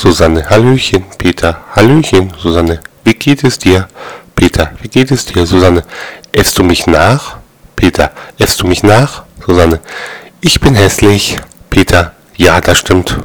Susanne, Hallöchen, Peter, Hallöchen, Susanne, wie geht es dir? Peter, wie geht es dir? Susanne, äffst du mich nach? Peter, äffst du mich nach? Susanne, ich bin hässlich. Peter, ja, das stimmt.